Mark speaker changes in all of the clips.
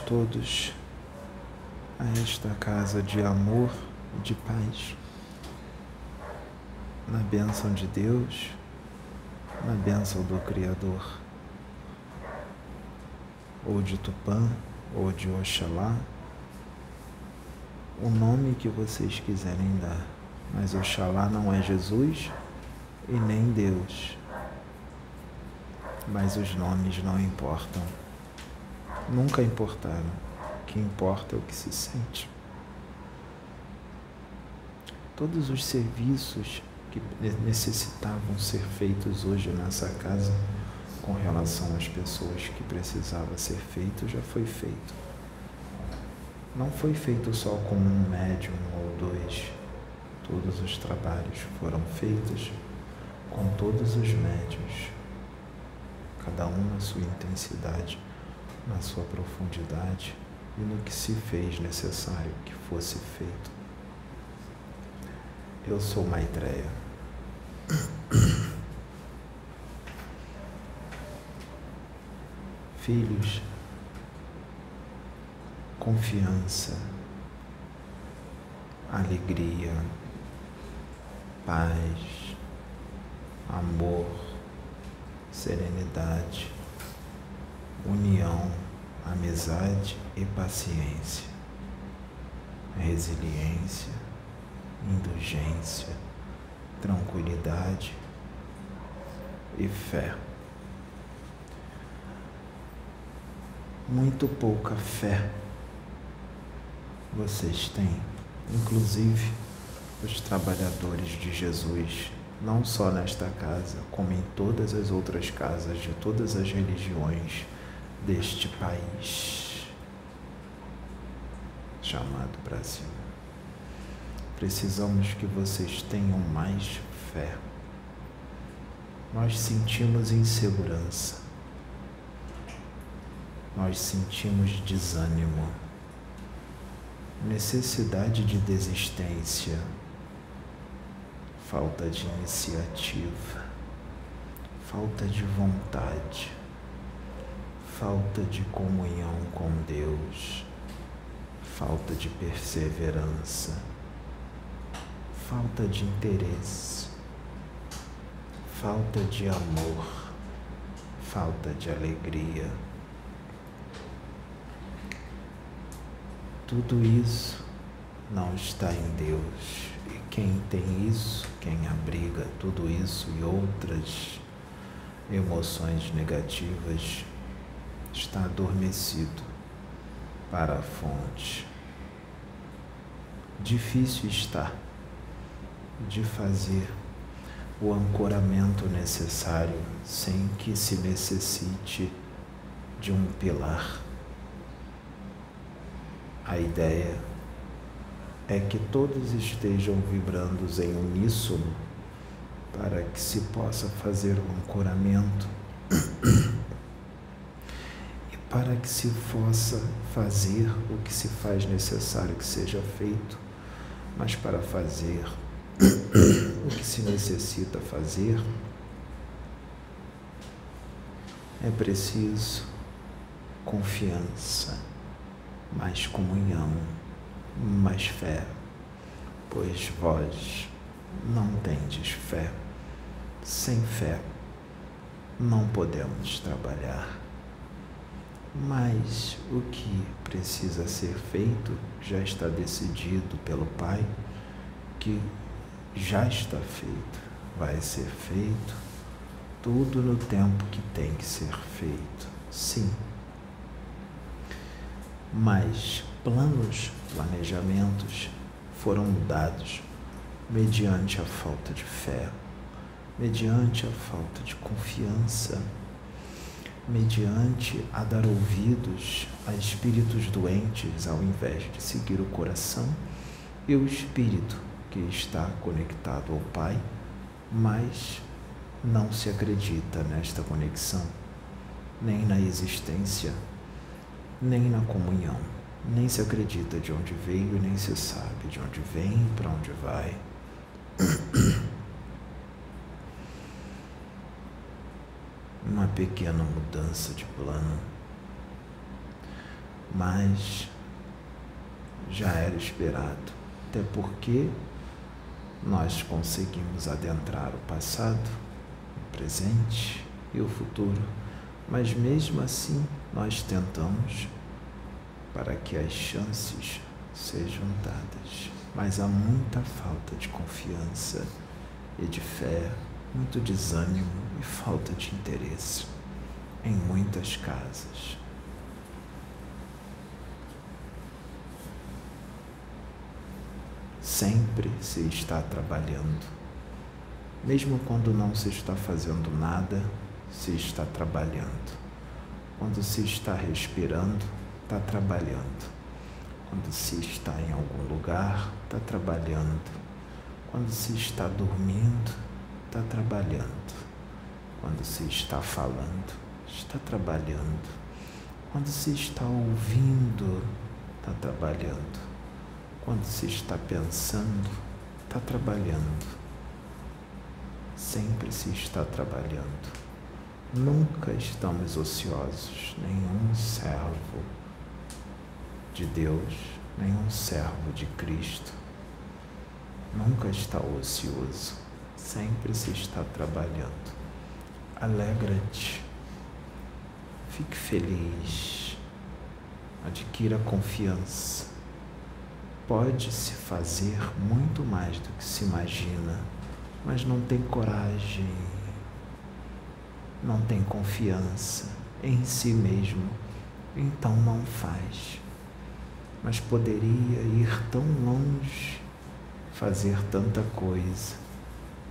Speaker 1: todos a esta casa de amor e de paz. Na bênção de Deus, na bênção do Criador, ou de Tupã, ou de Oxalá, o nome que vocês quiserem dar. Mas Oxalá não é Jesus e nem Deus. Mas os nomes não importam nunca importaram. O que importa é o que se sente. Todos os serviços que necessitavam ser feitos hoje nessa casa com relação às pessoas que precisava ser feito já foi feito. Não foi feito só com um médium ou dois. Todos os trabalhos foram feitos com todos os médios, cada um na sua intensidade na sua profundidade e no que se fez necessário que fosse feito. Eu sou Maitreya. Filhos, confiança, alegria, paz, amor, serenidade união, amizade e paciência, resiliência, indulgência, tranquilidade e fé. Muito pouca fé vocês têm, inclusive os trabalhadores de Jesus, não só nesta casa, como em todas as outras casas de todas as religiões deste país chamado Brasil. Precisamos que vocês tenham mais fé. Nós sentimos insegurança. Nós sentimos desânimo, necessidade de desistência, falta de iniciativa, falta de vontade falta de comunhão com Deus, falta de perseverança, falta de interesse, falta de amor, falta de alegria. Tudo isso não está em Deus. E quem tem isso, quem abriga tudo isso e outras emoções negativas, está adormecido para a fonte. Difícil está de fazer o ancoramento necessário sem que se necessite de um pilar. A ideia é que todos estejam vibrando em uníssono para que se possa fazer o ancoramento para que se possa fazer o que se faz necessário que seja feito, mas para fazer o que se necessita fazer, é preciso confiança, mais comunhão, mais fé, pois vós não tendes fé. Sem fé não podemos trabalhar. Mas o que precisa ser feito já está decidido pelo Pai, que já está feito, vai ser feito, tudo no tempo que tem que ser feito. Sim. Mas planos, planejamentos foram mudados mediante a falta de fé, mediante a falta de confiança mediante a dar ouvidos a espíritos doentes ao invés de seguir o coração e o espírito que está conectado ao Pai, mas não se acredita nesta conexão, nem na existência, nem na comunhão, nem se acredita de onde veio, nem se sabe de onde vem para onde vai. uma pequena mudança de plano. mas já era esperado, até porque nós conseguimos adentrar o passado, o presente e o futuro, mas mesmo assim nós tentamos para que as chances sejam dadas. Mas há muita falta de confiança e de fé, muito desânimo e falta de interesse em muitas casas. Sempre se está trabalhando. Mesmo quando não se está fazendo nada, se está trabalhando. Quando se está respirando, está trabalhando. Quando se está em algum lugar, está trabalhando. Quando se está dormindo, está trabalhando. Quando se está falando, está trabalhando. Quando se está ouvindo, está trabalhando. Quando se está pensando, está trabalhando. Sempre se está trabalhando. Nunca estamos ociosos, nenhum servo de Deus, nenhum servo de Cristo nunca está ocioso, sempre se está trabalhando. Alegra-te, fique feliz, adquira confiança. Pode-se fazer muito mais do que se imagina, mas não tem coragem, não tem confiança em si mesmo, então não faz. Mas poderia ir tão longe, fazer tanta coisa,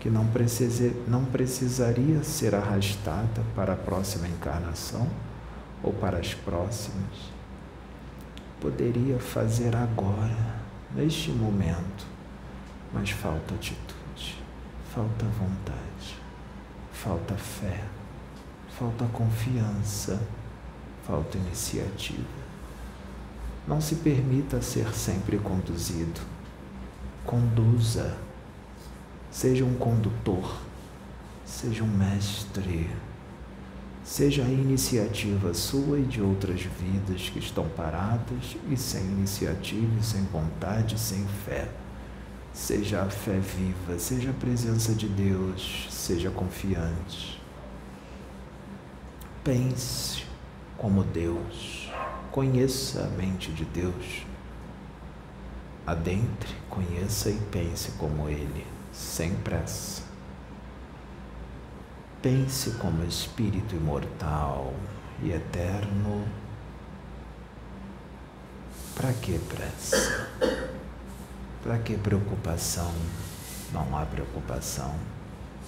Speaker 1: que não, precise, não precisaria ser arrastada para a próxima encarnação ou para as próximas. Poderia fazer agora, neste momento, mas falta atitude, falta vontade, falta fé falta confiança, falta iniciativa. Não se permita ser sempre conduzido. Conduza. Seja um condutor, seja um mestre. Seja a iniciativa sua e de outras vidas que estão paradas e sem iniciativa, sem vontade, sem fé. Seja a fé viva, seja a presença de Deus, seja confiante Pense como Deus, conheça a mente de Deus. Adentre, conheça e pense como Ele, sem pressa. Pense como espírito imortal e eterno. Para que pressa? Para que preocupação? Não há preocupação.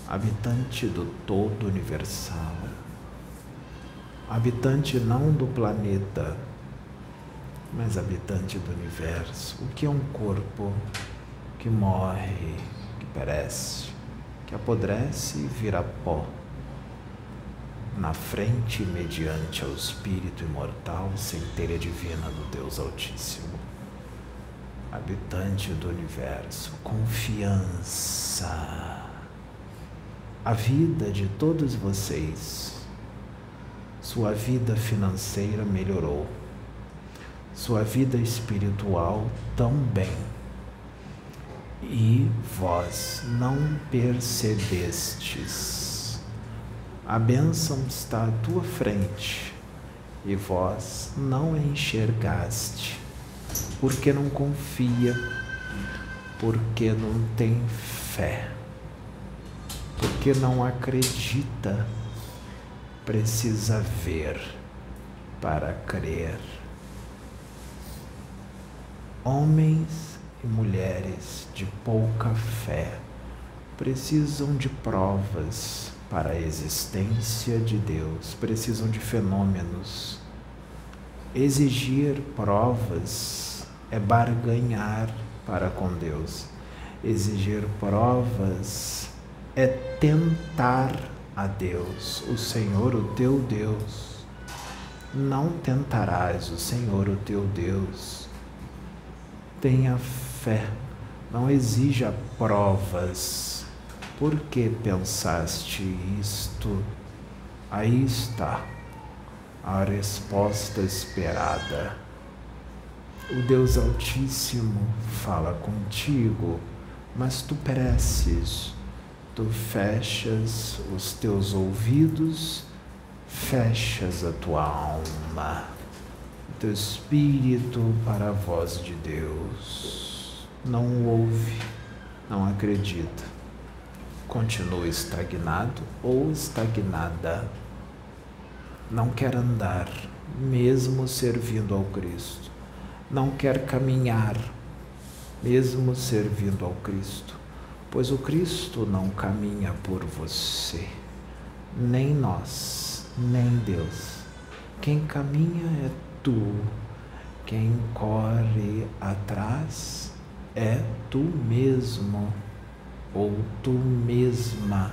Speaker 1: Habitante do todo universal habitante não do planeta, mas habitante do universo. O que é um corpo que morre, perece, que apodrece e vira pó? Na frente, mediante ao Espírito imortal, centelha divina do Deus Altíssimo. Habitante do universo, confiança. A vida de todos vocês sua vida financeira melhorou, sua vida espiritual também. E vós não percebestes. A bênção está à tua frente e vós não enxergaste, porque não confia, porque não tem fé, porque não acredita precisa ver para crer. Homens e mulheres de pouca fé precisam de provas para a existência de Deus, precisam de fenômenos. Exigir provas é barganhar para com Deus. Exigir provas é tentar a Deus, o Senhor, o teu Deus. Não tentarás o Senhor, o teu Deus. Tenha não exija provas. Por que pensaste isto? Aí está a resposta esperada. o Deus Altíssimo fala contigo, mas tu pereces, tu fechas os teus ouvidos, fechas a tua alma, teu espírito para a voz de Deus. Não ouve, não acredita. Continua estagnado ou estagnada. Não quer andar, mesmo servindo ao Cristo não quer caminhar, mesmo servindo ao Cristo, pois o Cristo não caminha por você, nem nós, nem Deus. Quem caminha é tu, quem corre atrás é tu mesmo ou tu mesma.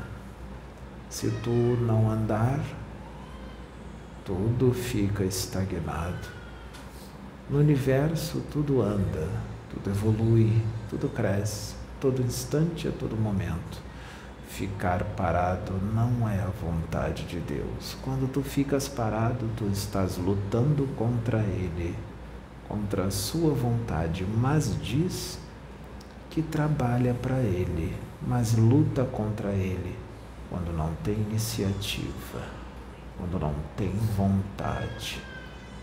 Speaker 1: Se tu não andar, tudo fica estagnado no universo tudo anda, tudo evolui, tudo cresce, todo instante, a todo momento. Ficar parado não é a vontade de Deus. Quando tu ficas parado, tu estás lutando contra Ele, contra a sua vontade, mas diz que trabalha para Ele, mas luta contra Ele quando não tem iniciativa, quando não tem vontade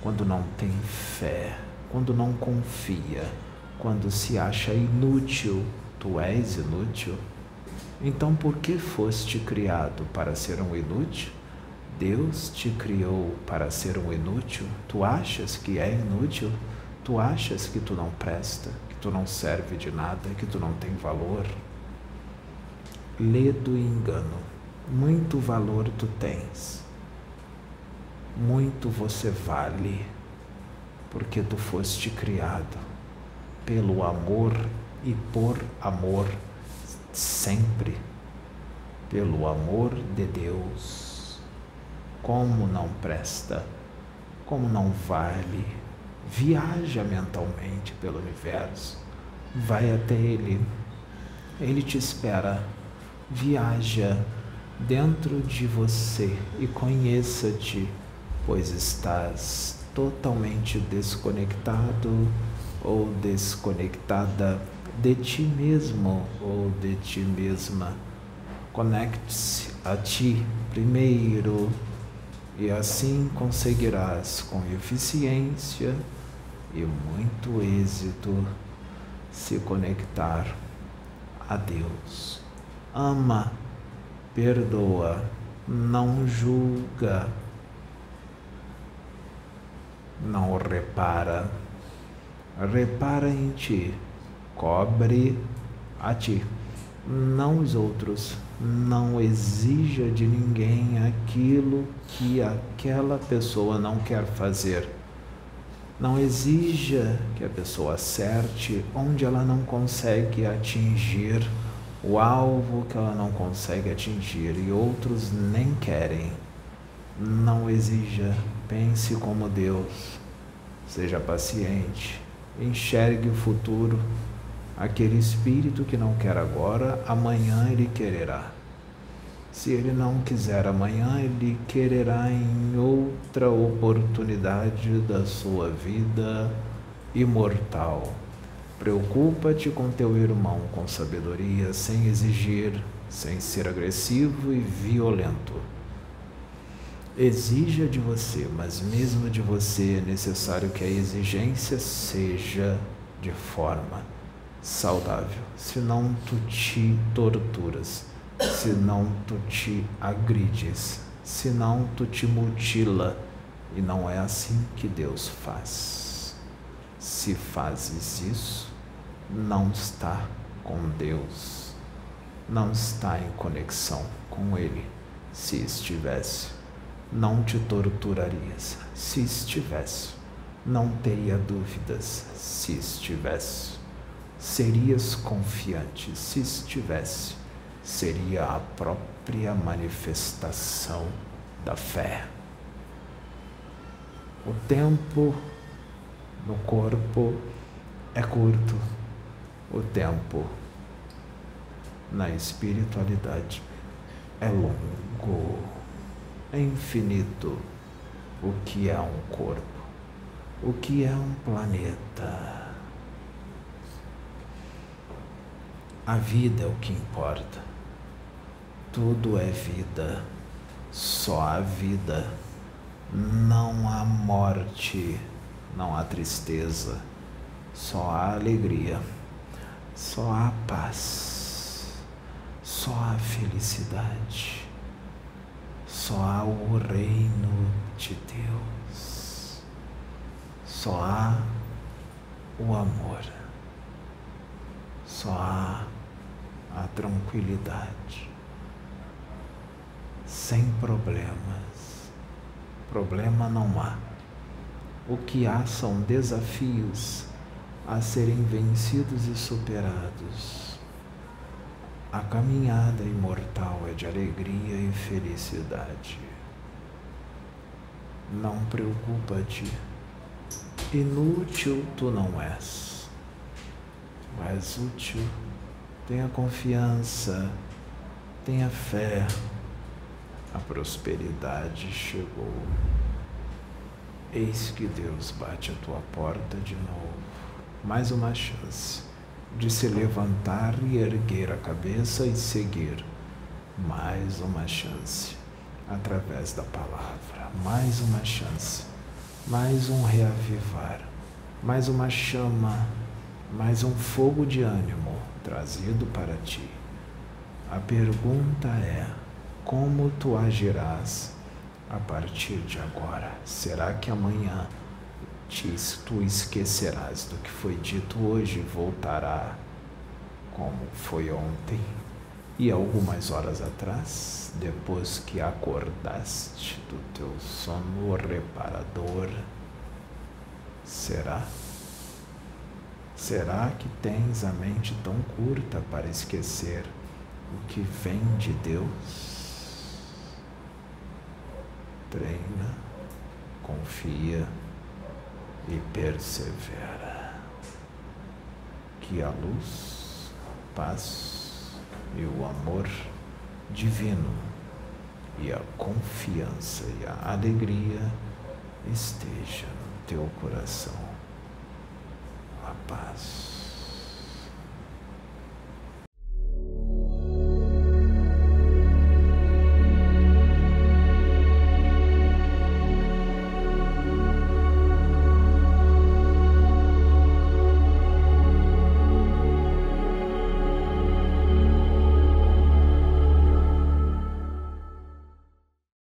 Speaker 1: quando não tem fé, quando não confia, quando se acha inútil, tu és inútil. Então, por que foste criado para ser um inútil? Deus te criou para ser um inútil? Tu achas que é inútil? Tu achas que tu não presta, tu não serve de nada, que tu não tem valor? Ledo e engano. Muito valor tu tens muito você vale, porque tu foste criado pelo amor e por amor sempre, pelo amor de Deus. Como não presta, como não vale, viaja mentalmente pelo universo, vai até Ele, Ele te espera, viaja dentro de você e conheça-te pois estás totalmente desconectado ou desconectada de ti mesmo ou de ti mesma. Conecte-se a ti primeiro e assim conseguirás com eficiência e muito êxito se conectar a Deus. Ama, perdoa, não julga não repara. Repara em ti, cobre a ti, não os outros. Não exija de ninguém aquilo que aquela pessoa não quer fazer. Não exija que a pessoa acerte onde ela não consegue atingir o alvo que ela não consegue atingir e outros nem querem. Não exija Pense como Deus, seja paciente, enxergue o futuro. Aquele espírito que não quer agora, amanhã ele quererá. Se ele não quiser amanhã, ele quererá em outra oportunidade da sua vida imortal. Preocupa-te com teu irmão com sabedoria, sem exigir, sem ser agressivo e violento. Exija de você, mas mesmo de você é necessário que a exigência seja de forma saudável, senão tu te torturas, senão tu te agrides, senão tu te mutila, e não é assim que Deus faz. Se fazes isso, não está com Deus, não está em conexão com Ele. Se estivesse, não te torturarias. Se estivesse, não teria dúvidas. Se estivesse, serias confiante. Se estivesse, seria a própria manifestação da fé. O tempo no corpo é curto, o tempo na espiritualidade é longo é infinito o que é um corpo. o que é um planeta. A vida é o que importa. Tudo é vida, só há vida. Não há morte, não há tristeza, só há alegria, só há paz, só há felicidade, só há o reino de Deus, só há o amor, só há a tranquilidade, sem problemas. Problema não há. O que há são desafios a serem vencidos e superados. A caminhada imortal é de alegria e felicidade. Não preocupa-te, inútil tu não és. És útil Tenha confiança, tenha fé. A prosperidade chegou. Eis que Deus bate a tua porta de novo. Mais uma chance de se levantar e erguer a cabeça e seguir. Mais uma chance através da palavra. Mais uma chance. Mais um reavivar. Mais uma chama. Mais um fogo de ânimo trazido para ti. A pergunta é: como tu agirás a partir de agora? Será que amanhã te, tu esquecerás do que foi dito hoje e voltará como foi ontem? E algumas horas atrás, depois que acordaste do teu sono reparador, será? Será que tens a mente tão curta para esquecer o que vem de Deus? Treina, confia e persevera. Que a luz, a paz e o amor divino e a confiança e a alegria esteja no teu coração paz.